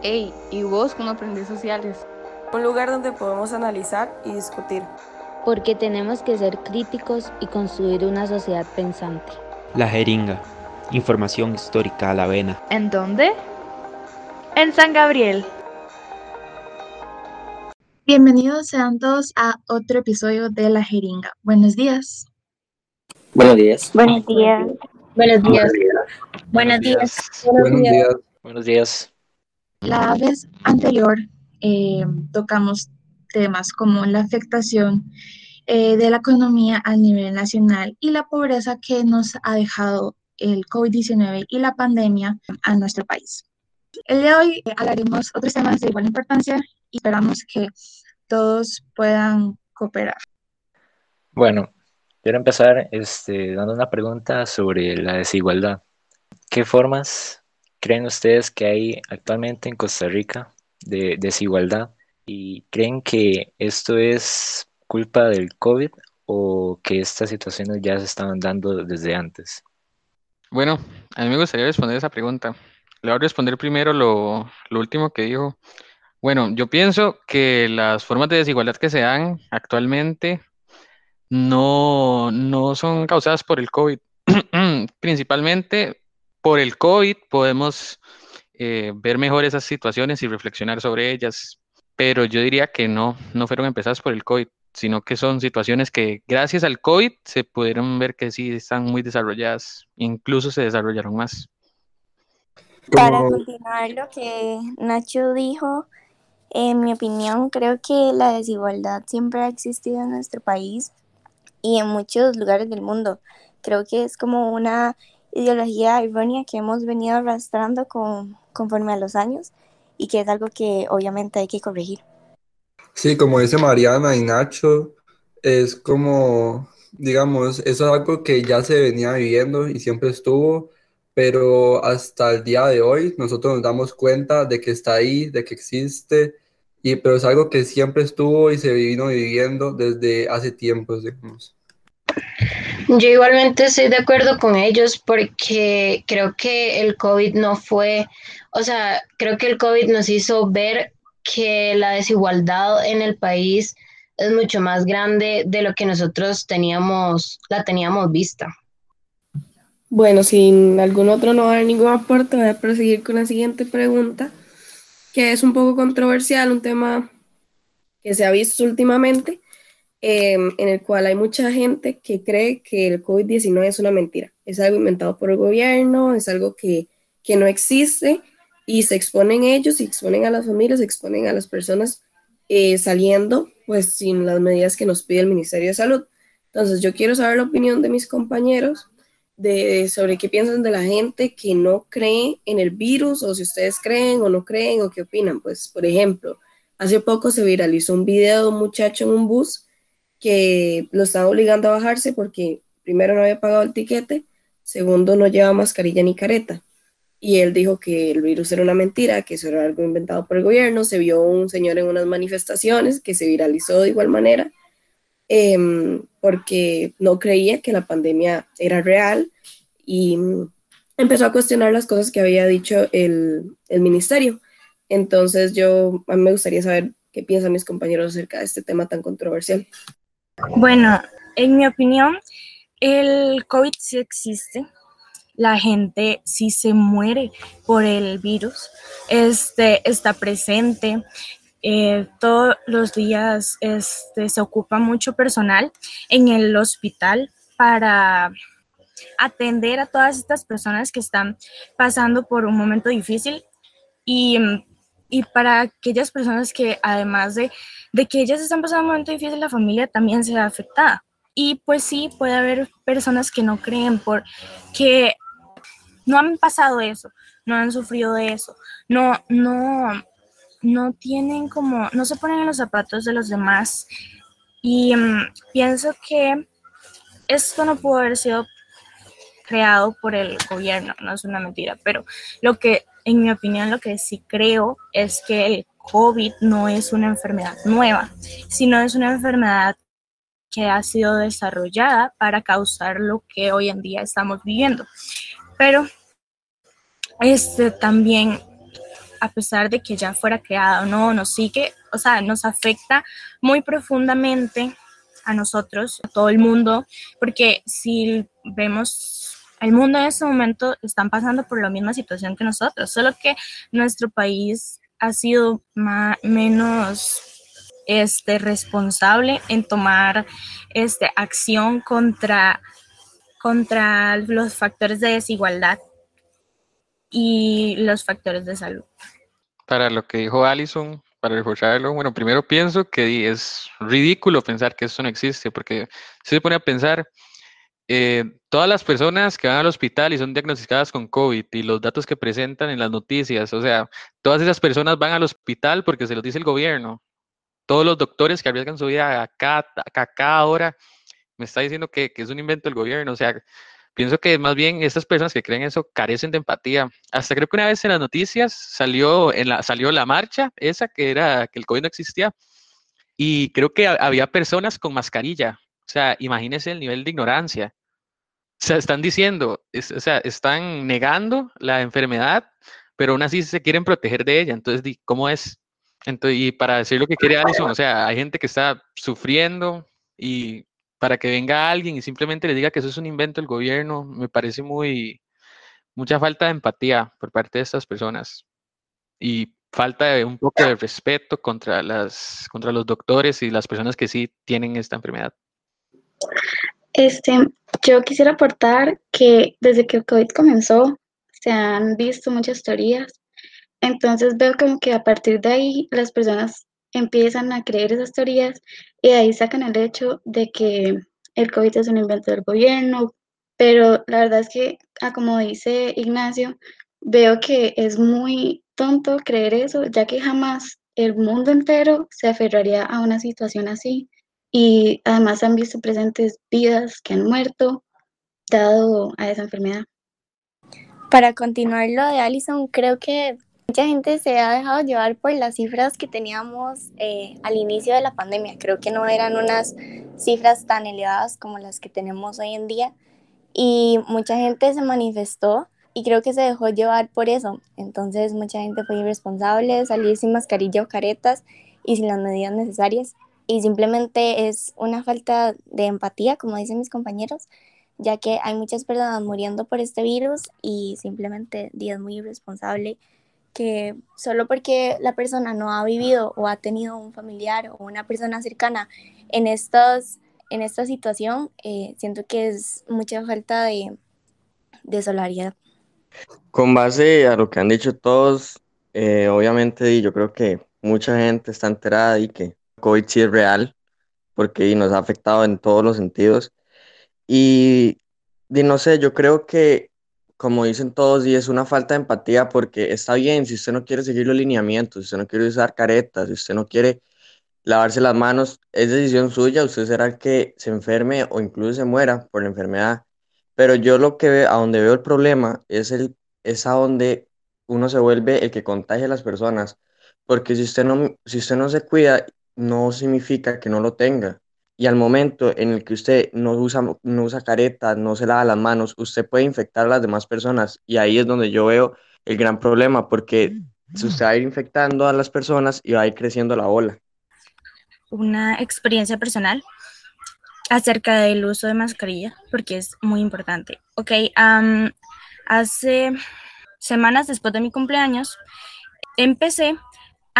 Hey, ¿y vos cómo aprendés sociales? Un lugar donde podemos analizar y discutir. Porque tenemos que ser críticos y construir una sociedad pensante. La jeringa. Información histórica a la vena. ¿En dónde? En San Gabriel. Bienvenidos sean todos a otro episodio de La Jeringa. Buenos días. Buenos días. Buenos días. Buenos días. Buenos días. Buenos días. Buenos días. La vez anterior eh, tocamos temas como la afectación eh, de la economía a nivel nacional y la pobreza que nos ha dejado el COVID-19 y la pandemia a nuestro país. El día de hoy hablaremos otros temas de igual importancia y esperamos que todos puedan cooperar. Bueno, quiero empezar este, dando una pregunta sobre la desigualdad. ¿Qué formas creen ustedes que hay actualmente en Costa Rica de desigualdad? ¿Y creen que esto es culpa del COVID o que estas situaciones ya se estaban dando desde antes? Bueno, a mí me gustaría responder esa pregunta. Le voy a responder primero lo, lo último que dijo. Bueno, yo pienso que las formas de desigualdad que se dan actualmente no, no son causadas por el COVID. Principalmente por el COVID podemos eh, ver mejor esas situaciones y reflexionar sobre ellas, pero yo diría que no, no fueron empezadas por el COVID, sino que son situaciones que gracias al COVID se pudieron ver que sí están muy desarrolladas, incluso se desarrollaron más. Para continuar lo que Nacho dijo, en mi opinión, creo que la desigualdad siempre ha existido en nuestro país y en muchos lugares del mundo. Creo que es como una ideología errónea que hemos venido arrastrando con, conforme a los años y que es algo que obviamente hay que corregir. Sí, como dice Mariana y Nacho, es como, digamos, eso es algo que ya se venía viviendo y siempre estuvo, pero hasta el día de hoy nosotros nos damos cuenta de que está ahí, de que existe, y, pero es algo que siempre estuvo y se vino viviendo desde hace tiempo, digamos. Yo igualmente estoy de acuerdo con ellos porque creo que el COVID no fue, o sea, creo que el COVID nos hizo ver que la desigualdad en el país es mucho más grande de lo que nosotros teníamos, la teníamos vista. Bueno, sin algún otro no dar ningún aporte, voy a proseguir con la siguiente pregunta, que es un poco controversial, un tema que se ha visto últimamente, em, en el cual hay mucha gente que cree que el COVID-19 es una mentira, es algo inventado por el gobierno, es algo que, que no existe y se exponen ellos, se exponen a las familias, se exponen a las personas eh, saliendo pues sin las medidas que nos pide el Ministerio de Salud. Entonces yo quiero saber la opinión de mis compañeros de, sobre qué piensan de la gente que no cree en el virus o si ustedes creen o no creen o qué opinan. Pues, por ejemplo, hace poco se viralizó un video de un muchacho en un bus que lo estaba obligando a bajarse porque primero no había pagado el tiquete, segundo no lleva mascarilla ni careta. Y él dijo que el virus era una mentira, que eso era algo inventado por el gobierno. Se vio un señor en unas manifestaciones que se viralizó de igual manera Em, porque no creía que la pandemia era real y empezó a cuestionar las cosas que había dicho el, ministerio. Entonces yo me gustaría saber qué piensan mis compañeros acerca de este tema tan controversial. Bueno, en mi opinión, el COVID sí existe. La gente sí se muere por el virus. Este está presente. Eh, todos los días este, se ocupa mucho personal en el hospital para atender a todas estas personas que están pasando por un momento difícil y, y para aquellas personas que además de, de, que ellas están pasando un momento difícil, la familia también se ve afectada. Y pues sí, puede haber personas que no creen porque no han pasado eso, no han sufrido de eso, no, no, no tienen como, no se ponen en los zapatos de los demás. Y mm, pienso que esto no pudo haber sido creado por el gobierno, no es una mentira, pero lo que, en mi opinión, lo que sí creo es que el COVID no es una enfermedad nueva, sino es una enfermedad que ha sido desarrollada para causar lo que hoy en día estamos viviendo. Pero este también a pesar de que ya fuera creada o no, nos sigue, o sea, nos afecta muy profundamente a nosotros, a todo el mundo, porque si vemos el mundo en este momento están pasando por la misma situación que nosotros, solo que nuestro país ha sido menos este, responsable en tomar este, acción contra, contra los factores de desigualdad y los factores de salud. Para lo que dijo Allison, para reforzarlo, bueno, primero pienso que es ridículo pensar que eso no existe, porque si se pone a pensar, eh, todas las personas que van al hospital y son diagnosticadas con COVID y los datos que presentan en las noticias, o sea, todas esas personas van al hospital porque se los dice el gobierno. Todos los doctores que arriesgan su vida a cada, hora, me está diciendo que, es un invento del gobierno. O sea, pienso que más bien estas personas que creen eso carecen de empatía. Hasta creo que una vez en las noticias salió, la, salió la marcha, esa que era que el COVID no existía, y creo que había personas con mascarilla. O sea, imagínense el nivel de ignorancia. Sea, están diciendo, o sea, están negando la enfermedad, pero aún así se quieren proteger de ella. Entonces, ¿cómo es? Entonces, y para decir lo que quiere Alison, o sea, hay gente que está sufriendo y para que venga alguien y simplemente le diga que eso es un invento del gobierno, me parece muy, mucha falta de empatía por parte de estas personas y falta un poco de respeto contra, las, contra los doctores y las personas que sí tienen esta enfermedad. Este, yo quisiera aportar que desde que el COVID comenzó, se han visto muchas teorías. Entonces veo como que a partir de ahí las personas empiezan a creer esas teorías y ahí sacan el hecho de que el COVID es un invento del gobierno, pero la verdad es que, ah, como dice Ignacio, veo que es muy tonto creer eso, ya que jamás el mundo entero se aferraría a una situación así y además han visto presentes vidas que han muerto dado a esa enfermedad. Para continuar lo de Alison, creo que mucha gente se ha dejado llevar por las cifras que teníamos eh, al inicio de la pandemia. Creo que no eran unas cifras tan elevadas como las que tenemos hoy en día y mucha gente se manifestó y creo que se dejó llevar por eso. Entonces mucha gente fue irresponsable, salir sin mascarilla o caretas y sin las medidas necesarias y simplemente es una falta de empatía, como dicen mis compañeros, ya que hay muchas personas muriendo por este virus y simplemente es muy irresponsable que solo porque la persona no ha vivido o ha tenido un familiar o una persona cercana en, estos, en esta situación, eh, siento que es mucha falta de, de solidaridad. Con base a lo que han dicho todos, eh, obviamente yo creo que mucha gente está enterada y que COVID sí es real, porque nos ha afectado en todos los sentidos. Y, no sé, yo creo que, como dicen todos, y es una falta de empatía, porque está bien si usted no quiere seguir los lineamientos, si usted no quiere usar caretas, si usted no quiere lavarse las manos, es decisión suya, usted será el que se enferme o incluso se muera por la enfermedad. Pero yo lo que veo, a donde veo el problema es, el, es a donde uno se vuelve el que contagia a las personas. Porque si usted no, si usted no se cuida no significa que no lo tenga. Y al momento en el que usted no usa, no usa careta, no se lava las manos, usted puede infectar a las demás personas. Y ahí es donde yo veo el gran problema, porque si usted va a ir infectando a las personas y va a ir creciendo la ola. Una experiencia personal acerca del uso de mascarilla, porque es muy importante. Ok, hace semanas después de mi cumpleaños, empecé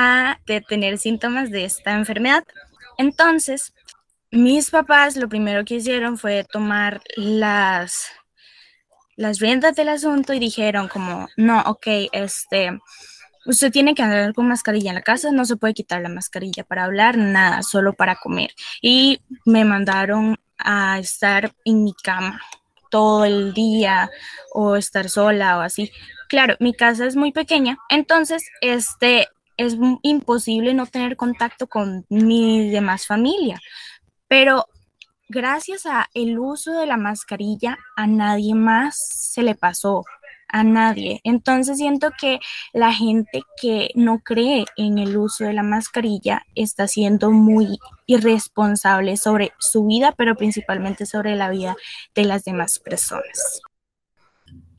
a tener síntomas de esta enfermedad. Entonces, mis papás lo primero que hicieron fue tomar las, las riendas del asunto y dijeron como, no, ok, este, usted tiene que andar con mascarilla en la casa, no se puede quitar la mascarilla para hablar, nada, solo para comer. Y me mandaron a estar en mi cama todo el día o estar sola o así. Claro, mi casa es muy pequeña, entonces este es imposible no tener contacto con mi demás familia. Pero gracias a el uso de la mascarilla, a nadie más se le pasó, a nadie. Entonces siento que la gente que no cree en el uso de la mascarilla está siendo muy irresponsable sobre su vida, pero principalmente sobre la vida de las demás personas.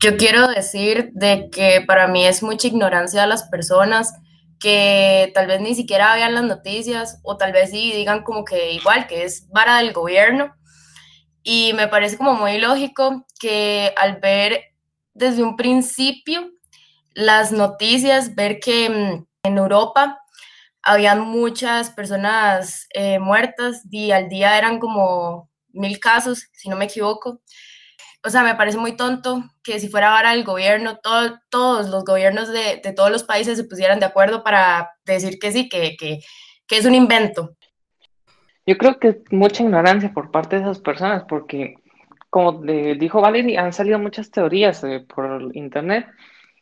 yo quiero decir de que para mí es mucha ignorancia de las personas que tal vez ni siquiera vean las noticias o tal vez sí digan como que igual, que es vara del gobierno. Y me parece como muy lógico que al ver desde un principio las noticias, ver que mm, en Europa habían muchas personas eh, muertas y al día eran como mil casos, si no me equivoco. O sea, me parece muy tonto que si fuera ahora el gobierno, todos los gobiernos de, de, todos los países se pusieran de acuerdo para decir que sí, que, es un invento. Yo creo que mucha ignorancia por parte de esas personas, porque como dijo Valerie, han salido muchas teorías eh, por internet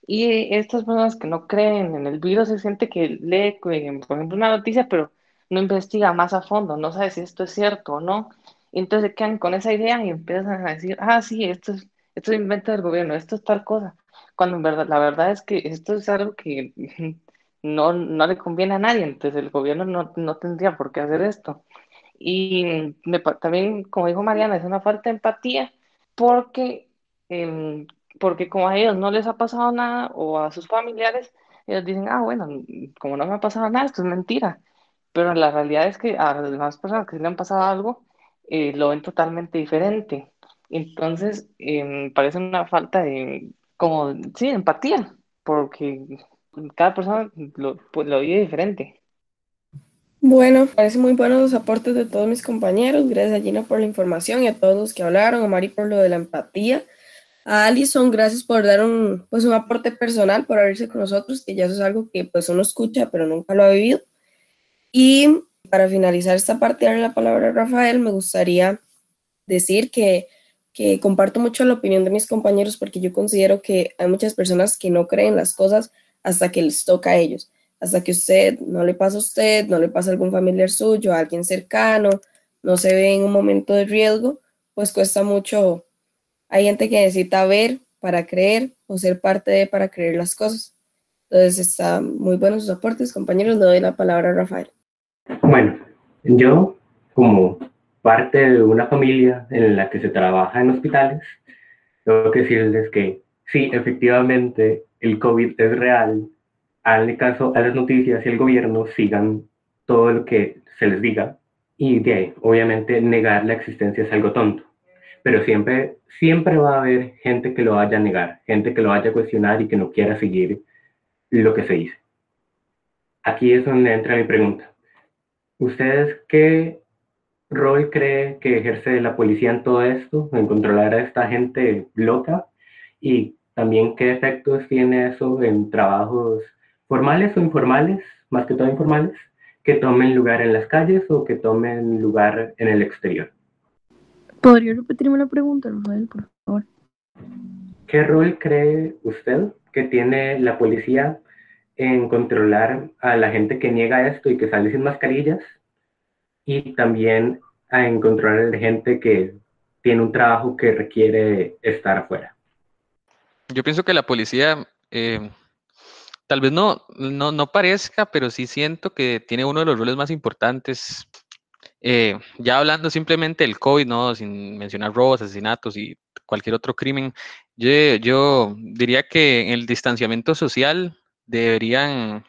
y estas personas que no creen en el virus se siente que lee, por ejemplo, una noticia, pero no investiga más a fondo, no sabe si esto es cierto o no. Entonces se quedan con esa idea y empiezan a decir, ah, sí, esto es, esto es invento del gobierno, esto es tal cosa. Cuando en verdad, la verdad es que esto es algo que no, no le conviene a nadie, entonces el gobierno no, no tendría por qué hacer esto. Y también, como dijo Mariana, es una falta de empatía porque, em, porque como a ellos no les ha pasado nada o a sus familiares, ellos dicen, ah, bueno, como no me ha pasado nada, esto es mentira. Pero la realidad es que a las demás personas que se le han pasado algo, eh, lo ven totalmente diferente. Entonces, eh, parece una falta de, como, sí, empatía, porque cada persona lo, pues, lo vive diferente. Bueno, parece muy buenos los aportes de todos mis compañeros. Gracias a Gina por la información y a todos los que hablaron, a Mari por lo de la empatía, a Alison, gracias por dar un, pues, un aporte personal, por abrirse con nosotros, que ya eso es algo que pues uno escucha, pero nunca lo ha vivido. Y para finalizar esta parte, darle la palabra a Rafael, me gustaría decir que, que comparto mucho la opinión de mis compañeros porque yo considero que hay muchas personas que no creen las cosas hasta que les toca a ellos hasta que usted no le pasa a usted, no le pasa a algún familiar suyo, a alguien cercano, no se ve en un momento de riesgo, pues cuesta mucho. Hay gente que necesita ver para creer o ser parte de para creer las cosas. Entonces, está muy buenos sus aportes, compañeros. Le doy la palabra a Rafael. Bueno, yo como parte de una familia en la que se trabaja en hospitales, tengo que decirles que sí, efectivamente, el COVID es real, hagan caso a las noticias y el gobierno sigan todo lo que se les diga y de obviamente, negar la existencia es algo tonto. Pero siempre, siempre va a haber gente que lo vaya a negar, gente que lo vaya a cuestionar y que no quiera seguir lo que se dice. Aquí es donde entra mi pregunta. ¿Ustedes qué rol cree que ejerce la policía en todo esto, en controlar a esta gente loca? Y también qué efectos tiene eso en trabajos formales o informales, más que todo informales, que tomen lugar en las calles o que tomen lugar en el exterior. ¿Podría repetirme la pregunta, Rafael, por favor? ¿Qué rol cree usted que tiene la policía en controlar a la gente que niega esto y que sale sin mascarillas? Y también en controlar a la gente que tiene un trabajo que requiere estar afuera. Yo pienso que la policía eh, tal vez no, no, no parezca, pero sí siento que tiene uno de los roles más importantes. Eh, ya hablando simplemente del COVID, ¿no? Sin mencionar robos, asesinatos y cualquier otro crimen, yo, yo diría que el distanciamiento social deberían,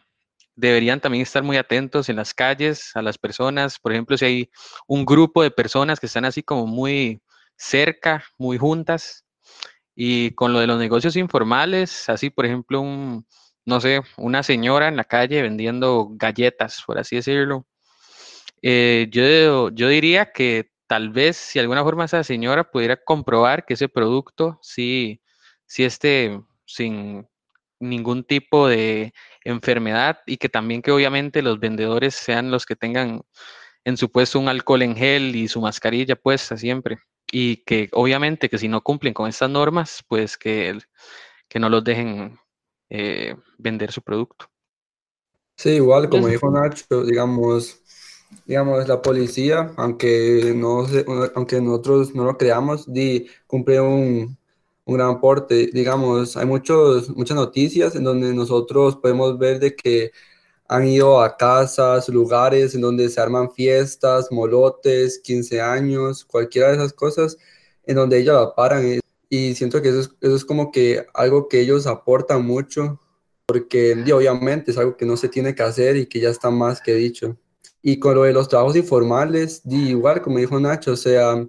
deberían también estar muy atentos en las calles a las personas. Por ejemplo, si hay un grupo de personas que están así como muy cerca, muy juntas, y con lo de los negocios informales, así por ejemplo un, no sé, una señora en la calle vendiendo galletas, por así decirlo. Eh, yo, yo diría que tal vez si de alguna forma esa señora pudiera comprobar que ese producto sí, sí esté sin ningún tipo de enfermedad y que también que obviamente los vendedores sean los que tengan en su puesto un alcohol en gel y su mascarilla puesta siempre. Y que obviamente que si no cumplen con estas normas, pues que, que no los dejen eh, vender su producto. Sí, igual, como dijo Nacho, digamos, digamos, la policía, aunque, no aunque nosotros no lo creamos, di, cumple un, un gran aporte. Digamos, hay muchos, muchas noticias en donde nosotros podemos ver de que han ido a casas, lugares en donde se arman fiestas, molotes, 15 años, cualquiera de esas cosas, en donde ellos la paran. y siento que eso es, eso es como que algo que ellos aportan mucho, porque obviamente es algo que no se tiene que hacer y que ya está más que dicho. Y con lo de los trabajos informales, igual como dijo Nacho, o sea,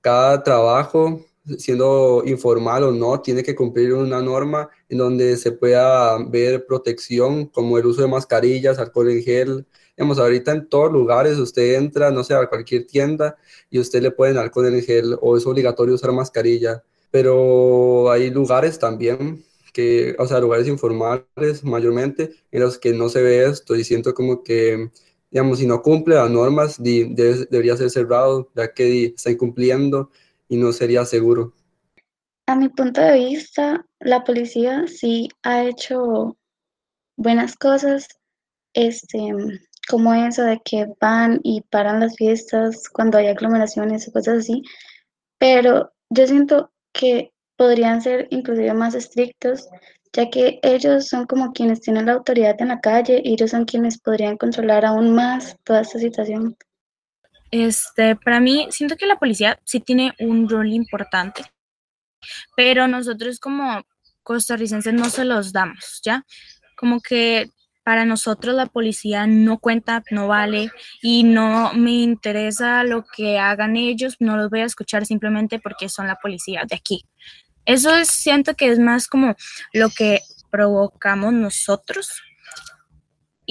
cada trabajo siendo informal o no, tiene que cumplir una norma en donde se pueda ver protección, como el uso de mascarillas, alcohol en gel. Digamos, ahorita en todos lugares usted entra, no sé, a cualquier tienda y usted le pueden alcohol en gel o es obligatorio usar mascarilla. Pero hay lugares también que, o sea, lugares informales mayormente en los que no se ve esto y siento como que digamos, si no cumple las normas, debería ser cerrado, ya que está incumpliendo y no sería seguro. A mi punto de vista, la policía sí ha hecho buenas cosas, este, como eso de que van y paran las fiestas cuando hay aglomeraciones y cosas así, pero yo siento que podrían ser inclusive más estrictos, ya que ellos son como quienes tienen la autoridad en la calle y ellos son quienes podrían controlar aún más toda esta situación. Este, para mí, siento que la policía sí tiene un rol importante, pero nosotros como costarricenses no se los damos, ¿ya? Como que para nosotros la policía no cuenta, no vale y no me interesa lo que hagan ellos, no los voy a escuchar simplemente porque son la policía de aquí. Eso es, siento que es más como lo que provocamos nosotros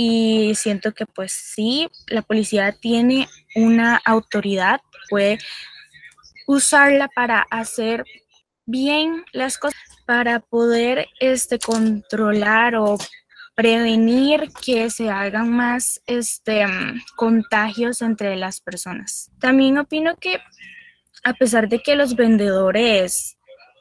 y siento que pues sí, la policía tiene una autoridad, puede usarla para hacer bien las cosas, para poder este, controlar o prevenir que se hagan más este, contagios entre las personas. También opino que a pesar de que los vendedores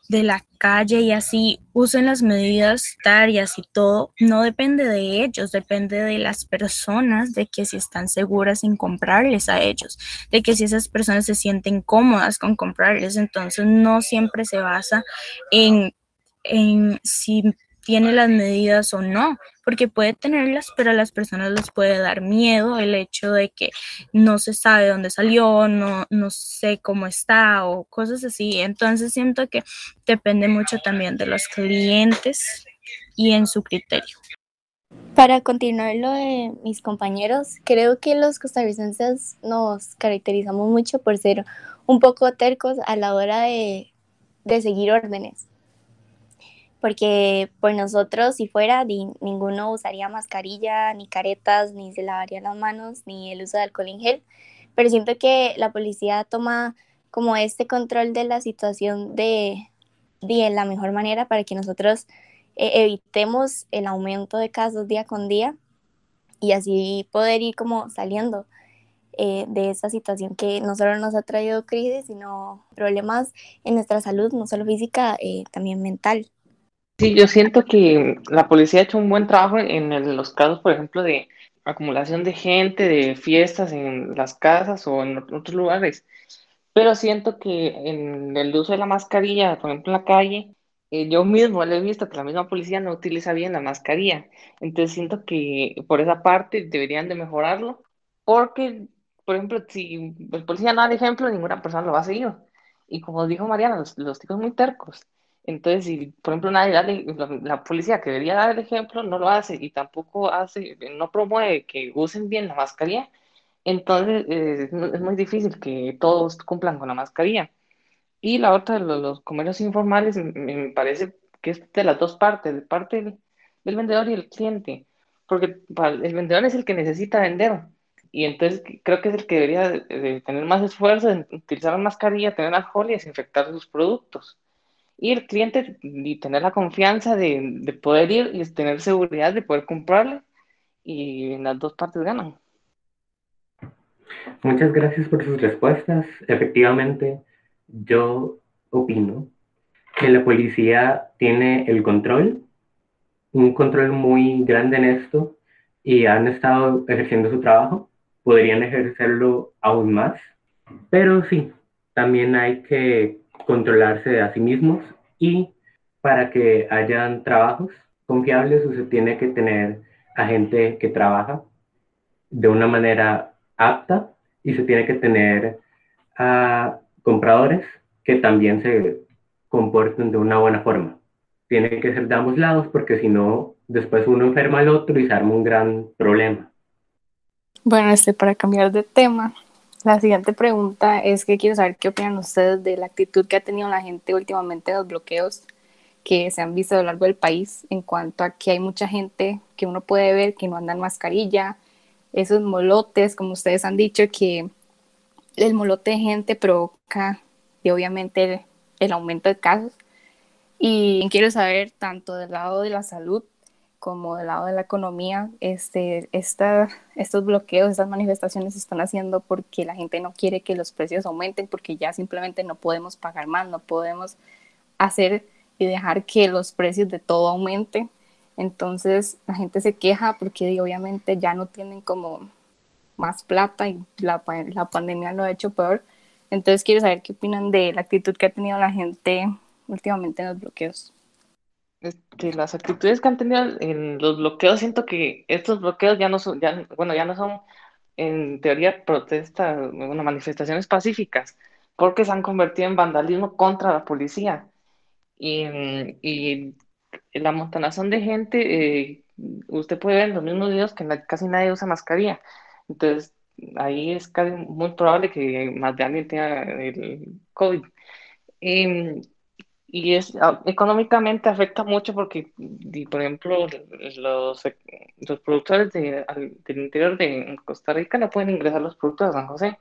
de la calle y así usen las medidas tarias y todo, no depende de ellos, depende de las personas, de que si están seguras en comprarles a ellos, de que si esas personas se sienten cómodas con comprarles, entonces no siempre se basa en, en si tiene las medidas o no, porque puede tenerlas, pero a las personas les puede dar miedo el hecho de que no se sabe dónde salió, no, no sé cómo está o cosas así. Entonces siento que depende mucho también de los clientes y en su criterio. Para continuar lo de mis compañeros, creo que los costarricenses nos caracterizamos mucho por ser un poco tercos a la hora de, de seguir órdenes porque por nosotros si fuera ninguno usaría mascarilla, ni caretas, ni se lavaría las manos, ni el uso de alcohol en gel, pero siento que la policía toma como este control de la situación de, de la mejor manera para que nosotros eh, evitemos el aumento de casos día con día y así poder ir como saliendo eh, de esta situación que no solo nos ha traído crisis, sino problemas en nuestra salud, no solo física, eh, también mental. Sí, yo siento que la policía ha hecho un buen trabajo en los casos, por ejemplo, de acumulación de gente, de fiestas en las casas o en otros lugares. Pero siento que en el uso de la mascarilla, por ejemplo, en la calle, eh, yo mismo le he visto que la misma policía no utiliza bien la mascarilla. Entonces siento que por esa parte deberían de mejorarlo, porque, por ejemplo, si el policía no da el ejemplo, ninguna persona lo va a seguir. Y como dijo Mariana, los, los tipos muy tercos. Entonces, si por ejemplo nadie la, policía que debería dar el ejemplo no lo hace y tampoco hace, no promueve que usen bien la mascarilla, entonces eh, es muy difícil que todos cumplan con la mascarilla. Y la otra, los, los comercios informales, me, parece que es de las dos partes, de parte del, vendedor y el cliente, porque el vendedor es el que necesita vender. Y entonces creo que es el que debería tener más esfuerzo en utilizar la mascarilla, tener alcohol y desinfectar sus productos y el cliente y tener la confianza de, de, poder ir y tener seguridad de poder comprarle y las dos partes ganan. Muchas gracias por sus respuestas. Efectivamente, yo opino que la policía tiene el control, un control muy grande en esto y han estado ejerciendo su trabajo. Podrían ejercerlo aún más, pero sí, también hay que controlarse a sí mismos y para que hayan trabajos confiables se tiene que tener a gente que trabaja de una manera apta y se tiene que tener a compradores que también se comporten de una buena forma. Tiene que ser de ambos lados porque si no, después uno enferma al otro y se arma un gran problema. Bueno, este, para cambiar de tema, la siguiente pregunta es que quiero saber qué opinan ustedes de la actitud que ha tenido la gente últimamente de los bloqueos que se han visto a lo largo del país en cuanto a que hay mucha gente que uno puede ver que no anda en mascarilla, esos molotes, como ustedes han dicho, que el molote de gente provoca y obviamente el aumento de casos. Y quiero saber tanto del lado de la salud como del lado de la economía, este, esta, estos bloqueos, estas manifestaciones se están haciendo porque la gente no quiere que los precios aumenten, porque ya simplemente no podemos pagar más, no podemos hacer y dejar que los precios de todo aumenten. Entonces la gente se queja porque obviamente ya no tienen como más plata y la, la pandemia lo ha hecho peor. Entonces quiero saber qué opinan de la actitud que ha tenido la gente últimamente en los bloqueos. Este, las actitudes que han tenido en los bloqueos, siento que estos bloqueos ya no son, ya, bueno, ya no son en teoría protestas, bueno, manifestaciones pacíficas, porque se han convertido en vandalismo contra la policía. Y, la montonazón de gente, eh, usted puede ver en los mismos videos que casi nadie usa mascarilla. Entonces, ahí es casi muy probable que más de alguien tenga el COVID. Y es ah, económicamente afecta mucho porque, por ejemplo, los, los productores de, del interior de Costa Rica no pueden ingresar los productos a San José.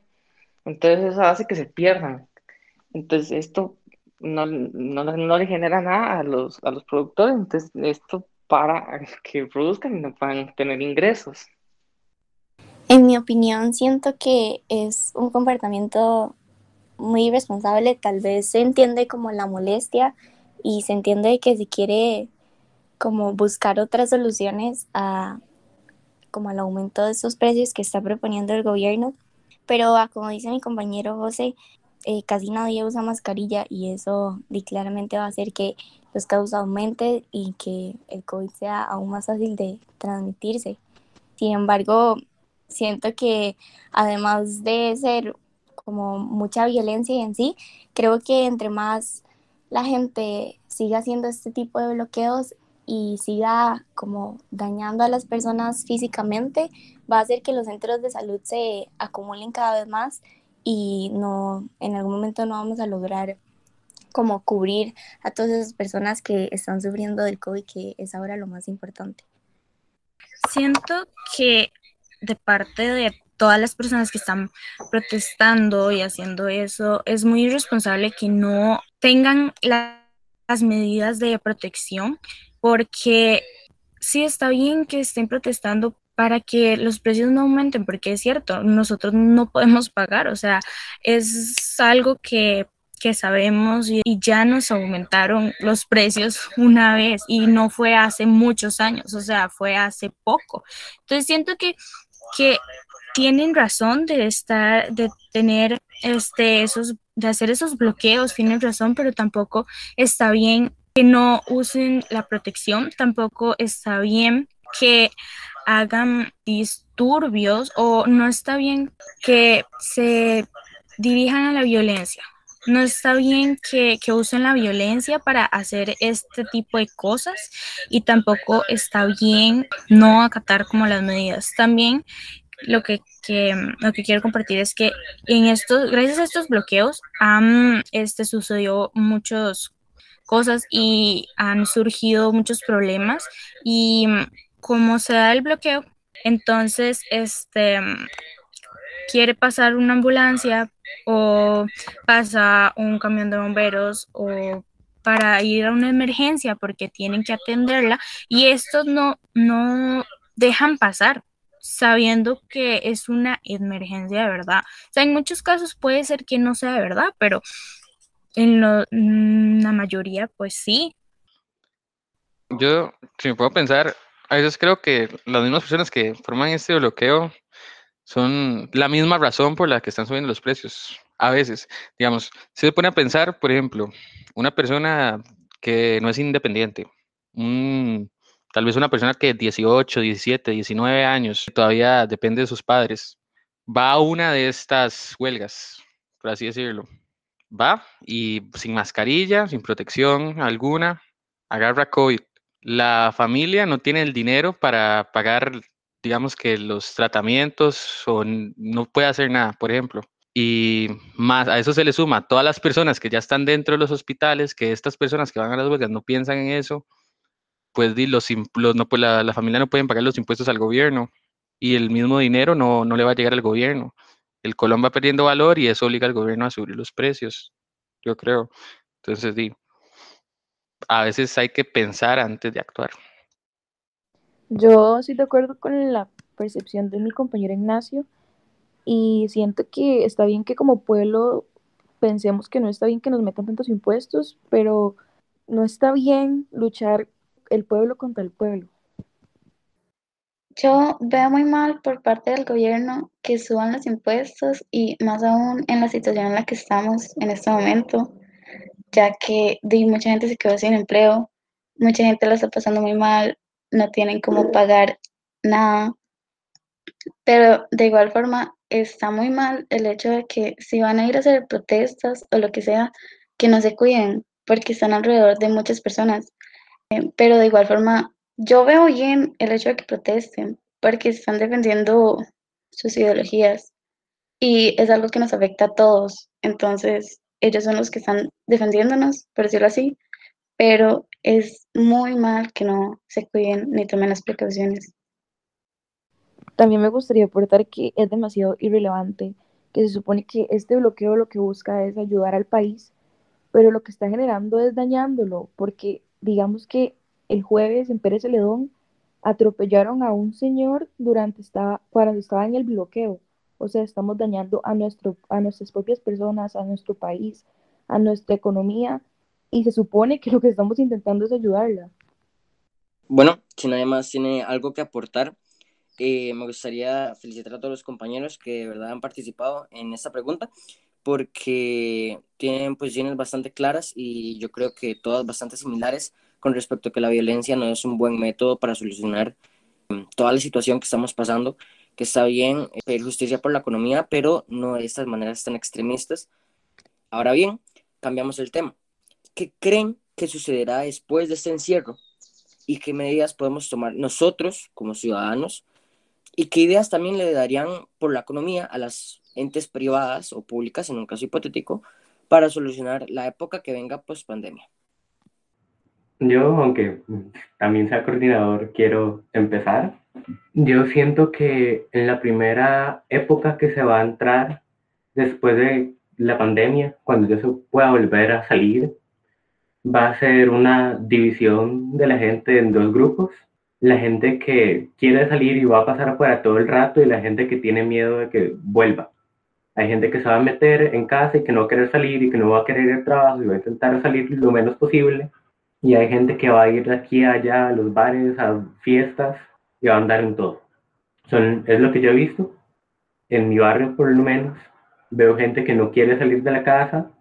Entonces eso hace que se pierdan. Entonces esto no, no, no le genera nada a los, a los productores. Entonces esto para que produzcan y no puedan tener ingresos. En mi opinión, siento que es un comportamiento muy irresponsable, tal vez se entiende como la molestia y se entiende que si quiere como buscar otras soluciones a como al aumento de esos precios que está proponiendo el gobierno, pero ah, como dice mi compañero José, eh, casi nadie usa mascarilla y eso claramente va a hacer que los casos aumenten y que el COVID sea aún más fácil de transmitirse. Sin embargo, siento que además de ser como mucha violencia en sí, creo que entre más la gente siga haciendo este tipo de bloqueos y siga como dañando a las personas físicamente, va a hacer que los centros de salud se acumulen cada vez más y no en algún momento no vamos a lograr como cubrir a todas esas personas que están sufriendo del COVID, que es ahora lo más importante. Siento que de parte de todas las personas que están protestando y haciendo eso, es muy irresponsable que no tengan las medidas de protección, porque sí está bien que estén protestando para que los precios no aumenten, porque es cierto, nosotros no podemos pagar, o sea, es algo que que sabemos y, ya nos aumentaron los precios una vez y no fue hace muchos años, o sea, fue hace poco. Entonces siento que, que tienen razón de estar, de tener este, esos, de hacer esos bloqueos, tienen razón, pero tampoco está bien que no usen la protección, tampoco está bien que hagan disturbios o no está bien que se dirijan a la violencia. No está bien que, que, usen la violencia para hacer este tipo de cosas y tampoco está bien no acatar como las medidas. También lo que, lo que quiero compartir es que en estos, gracias a estos bloqueos, han este, sucedió muchas cosas y han surgido muchos problemas. Y como se da el bloqueo, entonces este quiere pasar una ambulancia o pasa un camión de bomberos o para ir a una emergencia porque tienen que atenderla y estos no, no dejan pasar sabiendo que es una emergencia de verdad. O sea, en muchos casos puede ser que no sea de verdad, pero en mm, la mayoría, pues sí. Yo, si me puedo pensar, a veces creo que las mismas personas que forman este bloqueo son la misma razón por la que están subiendo los precios. A veces, digamos, si se pone a pensar, por ejemplo, una persona que no es independiente, un Tal vez una persona que 18, 17, 19 años todavía depende de sus padres, va a una de estas huelgas, por así decirlo, va y sin mascarilla, sin protección alguna, agarra COVID. La familia no tiene el dinero para pagar, digamos que los tratamientos o no puede hacer nada, por ejemplo. Y más a eso se le suma todas las personas que ya están dentro de los hospitales, que estas personas que van a las huelgas no piensan en eso, pues, los, los no, pues la, la, familia no pueden pagar los impuestos al gobierno y el mismo dinero no, no le va a llegar al gobierno. El colón va perdiendo valor y eso obliga al gobierno a subir los precios, yo creo. Entonces, di, a veces hay que pensar antes de actuar. Yo estoy de acuerdo con la percepción de mi compañero Ignacio y siento que está bien que como pueblo pensemos que no está bien que nos metan tantos impuestos, pero no está bien luchar el pueblo contra el pueblo. Yo veo muy mal por parte del gobierno que suban los impuestos y más aún en la situación en la que estamos en este momento, ya que mucha gente se quedó sin empleo, mucha gente la está pasando muy mal, no tienen cómo pagar nada. Pero de igual forma está muy mal el hecho de que si van a ir a hacer protestas o lo que sea, que no se cuiden, porque están alrededor de muchas personas. Eh, pero de igual forma, yo veo bien el hecho de que protesten, porque están defendiendo sus ideologías y es algo que nos afecta a todos. Entonces, ellos son los que están defendiéndonos, por decirlo así, pero es muy mal que no se cuiden ni tomen las precauciones. También me gustaría aportar que es demasiado irrelevante, que se supone que este bloqueo lo que busca es ayudar al país, pero lo que está generando es dañándolo, porque digamos que el jueves en Pérez Celedón atropellaron a un señor durante estaba, cuando estaba en el bloqueo. O sea, estamos dañando a, nuestro, a nuestras propias personas, a nuestro país, a nuestra economía, y se supone que lo que estamos intentando es ayudarla. Bueno, si nadie más tiene algo que aportar, eh, me gustaría felicitar a todos los compañeros que de verdad han participado en esta pregunta, porque tienen posiciones bastante claras y yo creo que todas bastante similares con respecto a que la violencia no es un buen método para solucionar mm, toda la situación que estamos pasando, que está bien eh, pedir justicia por la economía, pero no de estas maneras tan extremistas. Ahora bien, cambiamos el tema. ¿Qué creen que sucederá después de este encierro? ¿Y qué medidas podemos tomar nosotros como ciudadanos? ¿Y qué ideas también le darían por la economía a las entes privadas o públicas, en un caso hipotético, para solucionar la época que venga post pandemia? Yo, aunque también sea coordinador, quiero empezar. Yo siento que en la primera época que se va a entrar después de la pandemia, cuando ya se pueda volver a salir, va a ser una división de la gente en dos grupos. La gente que quiere salir y va a pasar afuera todo el rato y la gente que tiene miedo de que vuelva. Hay gente que se va a meter en casa y que no va a querer salir y que no va a querer al trabajo y va a intentar salir lo menos posible y hay gente que va a ir de aquí a allá a los bares, a fiestas y va a andar en todo. Son, es lo que yo he visto en mi barrio por lo menos. Veo gente que no quiere salir de la casa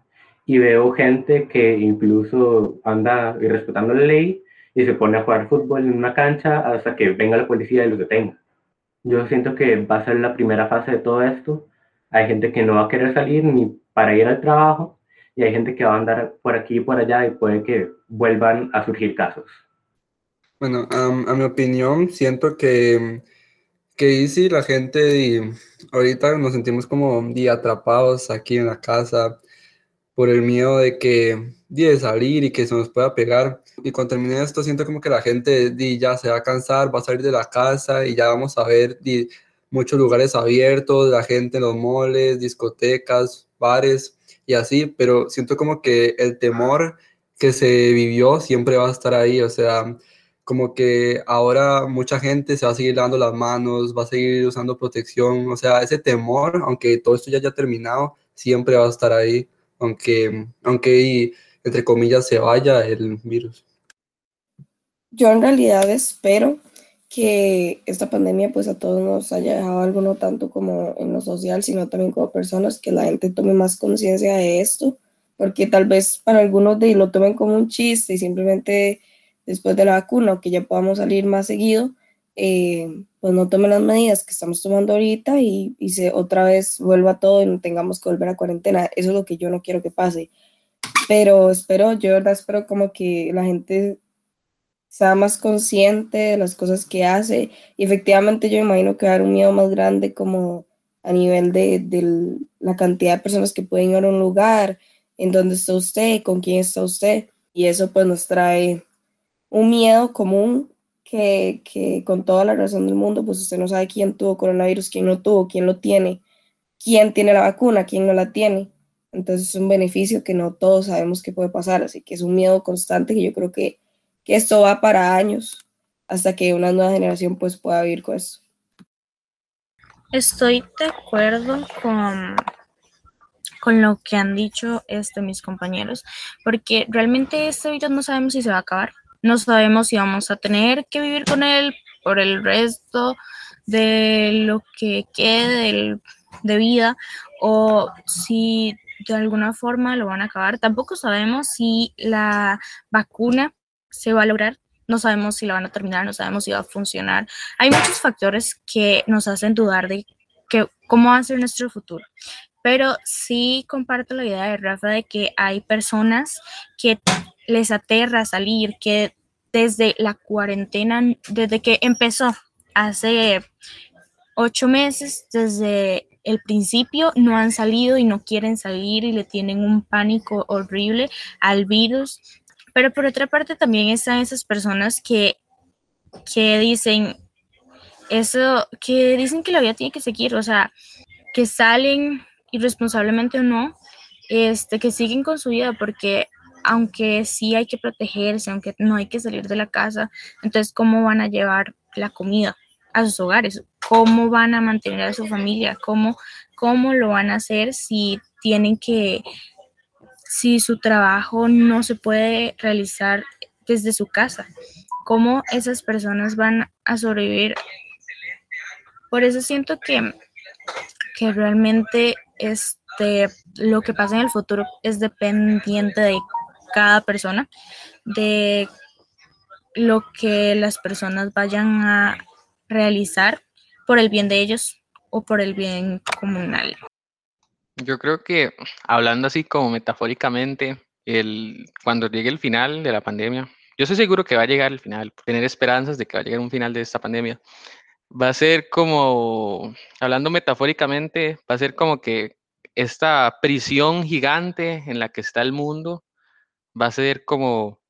y veo gente que incluso anda irrespetando la ley y se pone a jugar fútbol en una cancha hasta que venga la policía y los detenga. Yo siento que va a ser la primera fase de todo esto. Hay gente que no va a querer salir ni para ir al trabajo y hay gente que va a andar por aquí y por allá y puede que vuelvan a surgir casos. Bueno, a mi opinión, siento que, que sí, la gente, y ahorita nos sentimos como di, atrapados aquí en la casa por el miedo de que de salir y que se nos pueda pegar. Y cuando termine esto, siento como que la gente di, ya se va a cansar, va a salir de la casa y ya vamos a ver di, muchos lugares abiertos, la gente en los moles, discotecas, bares y así, pero siento como que el temor que se vivió siempre va a estar ahí, o sea, como que ahora mucha gente se va a seguir lavando las manos, va a seguir usando protección, o sea, ese temor, aunque todo esto ya haya terminado, siempre va a estar ahí, aunque, aunque entre comillas se vaya el virus. Yo en realidad espero que esta pandemia pues a todos nos haya dejado algo no tanto como en lo social, sino también como personas, que la gente tome más conciencia de esto, porque tal vez para algunos de lo tomen como un chiste y simplemente después de la vacuna o que ya podamos salir más seguido, eh, pues no tome las medidas que estamos tomando ahorita y, y se otra vez vuelva todo y no tengamos que volver a cuarentena. Eso es lo que yo no quiero que pase. Pero espero, yo de verdad espero como que la gente sea más consciente de las cosas que hace y efectivamente yo imagino que va a haber un miedo más grande como a nivel de, de la cantidad de personas que pueden ir a un lugar, en dónde está usted, con quién está usted y eso pues nos trae un miedo común que, con toda la razón del mundo, pues usted no sabe quién tuvo coronavirus, quién no tuvo, quién lo tiene, quién tiene la vacuna, quién no la tiene. Entonces es un beneficio que no todos sabemos que puede pasar, así que es un miedo constante que yo creo que, que esto va para años hasta que una nueva generación pues pueda vivir con eso. Estoy de acuerdo con, con lo que han dicho este, mis compañeros, porque realmente este virus no sabemos si se va a acabar, no sabemos si vamos a tener que vivir con él por el resto de lo que quede de vida o si de alguna forma lo van a acabar. Tampoco sabemos si la vacuna se va a lograr, no sabemos si la van a terminar, no sabemos si va a funcionar. Hay muchos factores que nos hacen dudar de que, cómo va a ser nuestro futuro. Pero sí comparto la idea de Rafa de que hay personas que les aterra salir, que desde la cuarentena, desde que empezó hace ocho meses, desde el principio, no han salido y no quieren salir y le tienen un pánico horrible al virus. Pero por otra parte también están esas personas que, que dicen eso, que dicen que la vida tiene que seguir, o sea, que salen irresponsablemente o no, este, que siguen con su vida, porque aunque sí hay que protegerse, aunque no hay que salir de la casa, entonces, ¿cómo van a llevar la comida a sus hogares? ¿Cómo van a mantener a su familia? ¿Cómo, cómo lo van a hacer si tienen que, si su trabajo no se puede realizar desde su casa? ¿Cómo esas personas van a sobrevivir? Por eso siento que, que realmente este, lo que pasa en el futuro es dependiente de cada persona, de lo que las personas vayan a realizar por el bien de ellos o por el bien comunal. Yo creo que hablando así como metafóricamente, el, cuando llegue el final de la pandemia, yo estoy seguro que va a llegar el final, tener esperanzas de que va a llegar un final de esta pandemia. Va a ser como, hablando metafóricamente, va a ser como que esta prisión gigante en la que está el mundo va a ser como,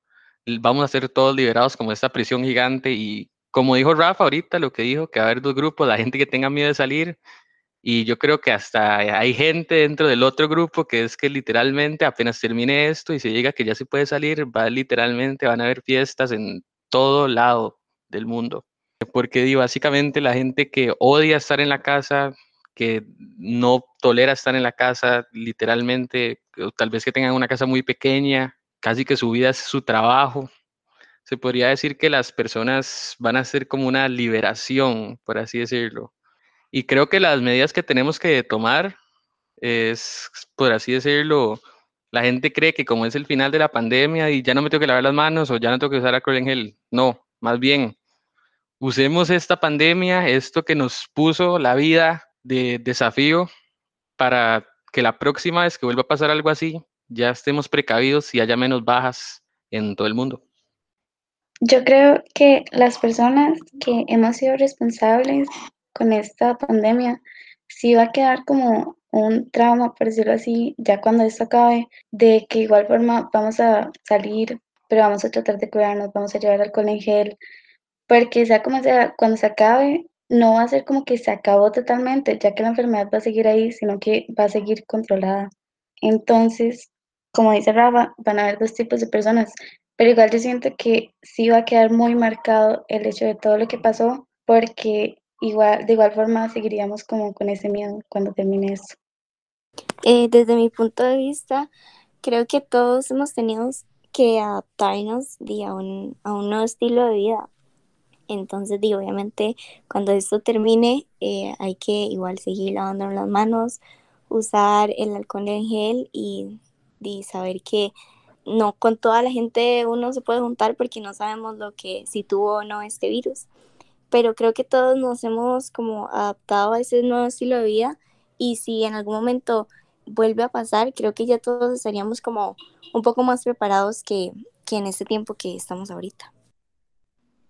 vamos a ser todos liberados como esta prisión gigante y como dijo Rafa ahorita, lo que dijo, que a haber dos grupos, la gente que tenga miedo de salir y yo creo que hasta hay gente dentro del otro grupo que es que literalmente apenas termine esto y se llega que ya se puede salir, va literalmente, van a haber fiestas en todo lado del mundo. Porque básicamente la gente que odia estar en la casa, que no tolera estar en la casa, literalmente, tal vez que tengan una casa muy pequeña, casi que su vida es su trabajo. Se podría decir que las personas van a ser como una liberación, por así decirlo. Y creo que las medidas que tenemos que tomar es, por así decirlo, la gente cree que como es el final de la pandemia y ya no me tengo que lavar las manos o ya no tengo que usar alcohol en gel. No, más bien, usemos esta pandemia, esto que nos puso la vida de desafío para que la próxima vez que vuelva a pasar algo así, ya estemos precavidos y haya menos bajas en todo el mundo. Yo creo que las personas que hemos sido responsables con esta pandemia, sí va a quedar como un trauma, por decirlo así, ya cuando esto acabe, de que igual forma vamos a salir, pero vamos a tratar de cuidarnos, vamos a llevar alcohol en gel, porque sea como sea, cuando se acabe, no va a ser como que se acabó totalmente, ya que la enfermedad va a seguir ahí, sino que va a seguir controlada. Entonces, como dice Rafa, van a haber dos tipos de personas, pero igual yo siento que sí va a quedar muy marcado el hecho de todo lo que pasó, porque igual, de igual forma seguiríamos como con ese miedo cuando termine eso. Eh, desde mi punto de vista, creo que todos hemos tenido que adaptarnos a, un, a un nuevo estilo de vida. Entonces, digo, obviamente, cuando esto termine, eh, hay que igual seguir lavando las manos, usar el alcohol en gel y y saber que no con toda la gente uno se puede juntar porque no sabemos lo que si tuvo o no este virus. pero creo que todos nos hemos como adaptado a ese nuevo estilo de vida y si en algún momento vuelve a pasar, creo que ya todos estaríamos como un poco más preparados que, que en este tiempo que estamos ahorita.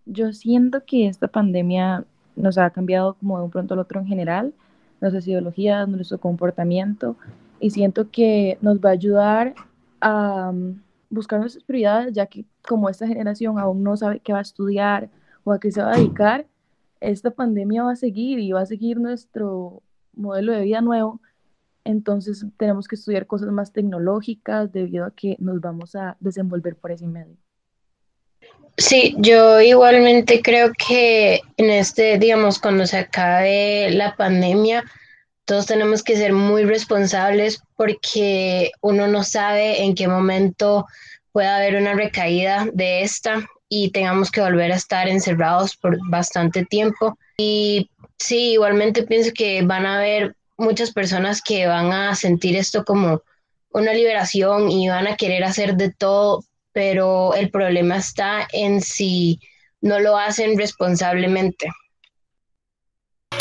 Yo siento que esta pandemia nos ha cambiado como de un pronto al otro en general, nuestras ideologías, nuestro comportamiento, y siento que nos va a ayudar a um, buscar nuestras prioridades, ya que como esta generación aún no sabe qué va a estudiar o a qué se va a dedicar, esta pandemia va a seguir y va a seguir nuestro modelo de vida nuevo. Entonces tenemos que estudiar cosas más tecnológicas debido a que nos vamos a desenvolver por ese medio. Sí, yo igualmente creo que en este, digamos, cuando se acabe la pandemia, todos tenemos que ser muy responsables porque uno no sabe en qué momento puede haber una recaída de esta y tengamos que volver a estar encerrados por bastante tiempo. Y sí, igualmente pienso que van a haber muchas personas que van a sentir esto como una liberación y van a querer hacer de todo pero el problema está en si no lo hacen responsablemente.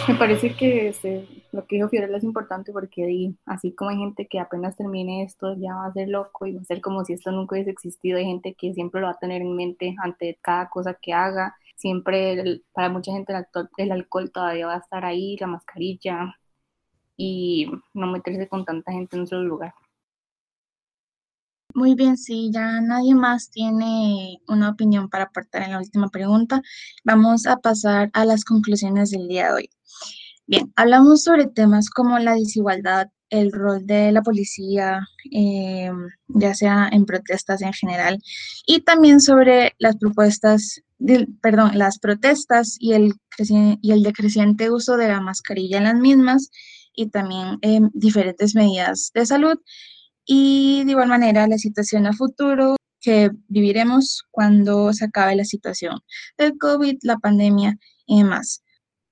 Me parece que este, lo que dijo Fiorella es importante porque así como hay gente que apenas termine esto ya va a ser loco y va a ser como si esto nunca hubiese existido, hay gente que siempre lo va a tener en mente ante cada cosa que haga, siempre para mucha gente el, el alcohol todavía va a estar ahí, la mascarilla y no meterse con tanta gente en otro lugar. Muy bien, si ya nadie más tiene una opinión para aportar en la última pregunta, vamos a pasar a las conclusiones del día de hoy. Bien, hablamos sobre temas como la desigualdad, el rol de la policía, eh, ya sea en protestas en general, y también sobre las propuestas, perdón, las protestas y el, y el decreciente uso de la mascarilla en las mismas, y también eh, diferentes medidas de salud y de igual manera la situación a futuro que viviremos cuando se acabe la situación del COVID, la pandemia y demás.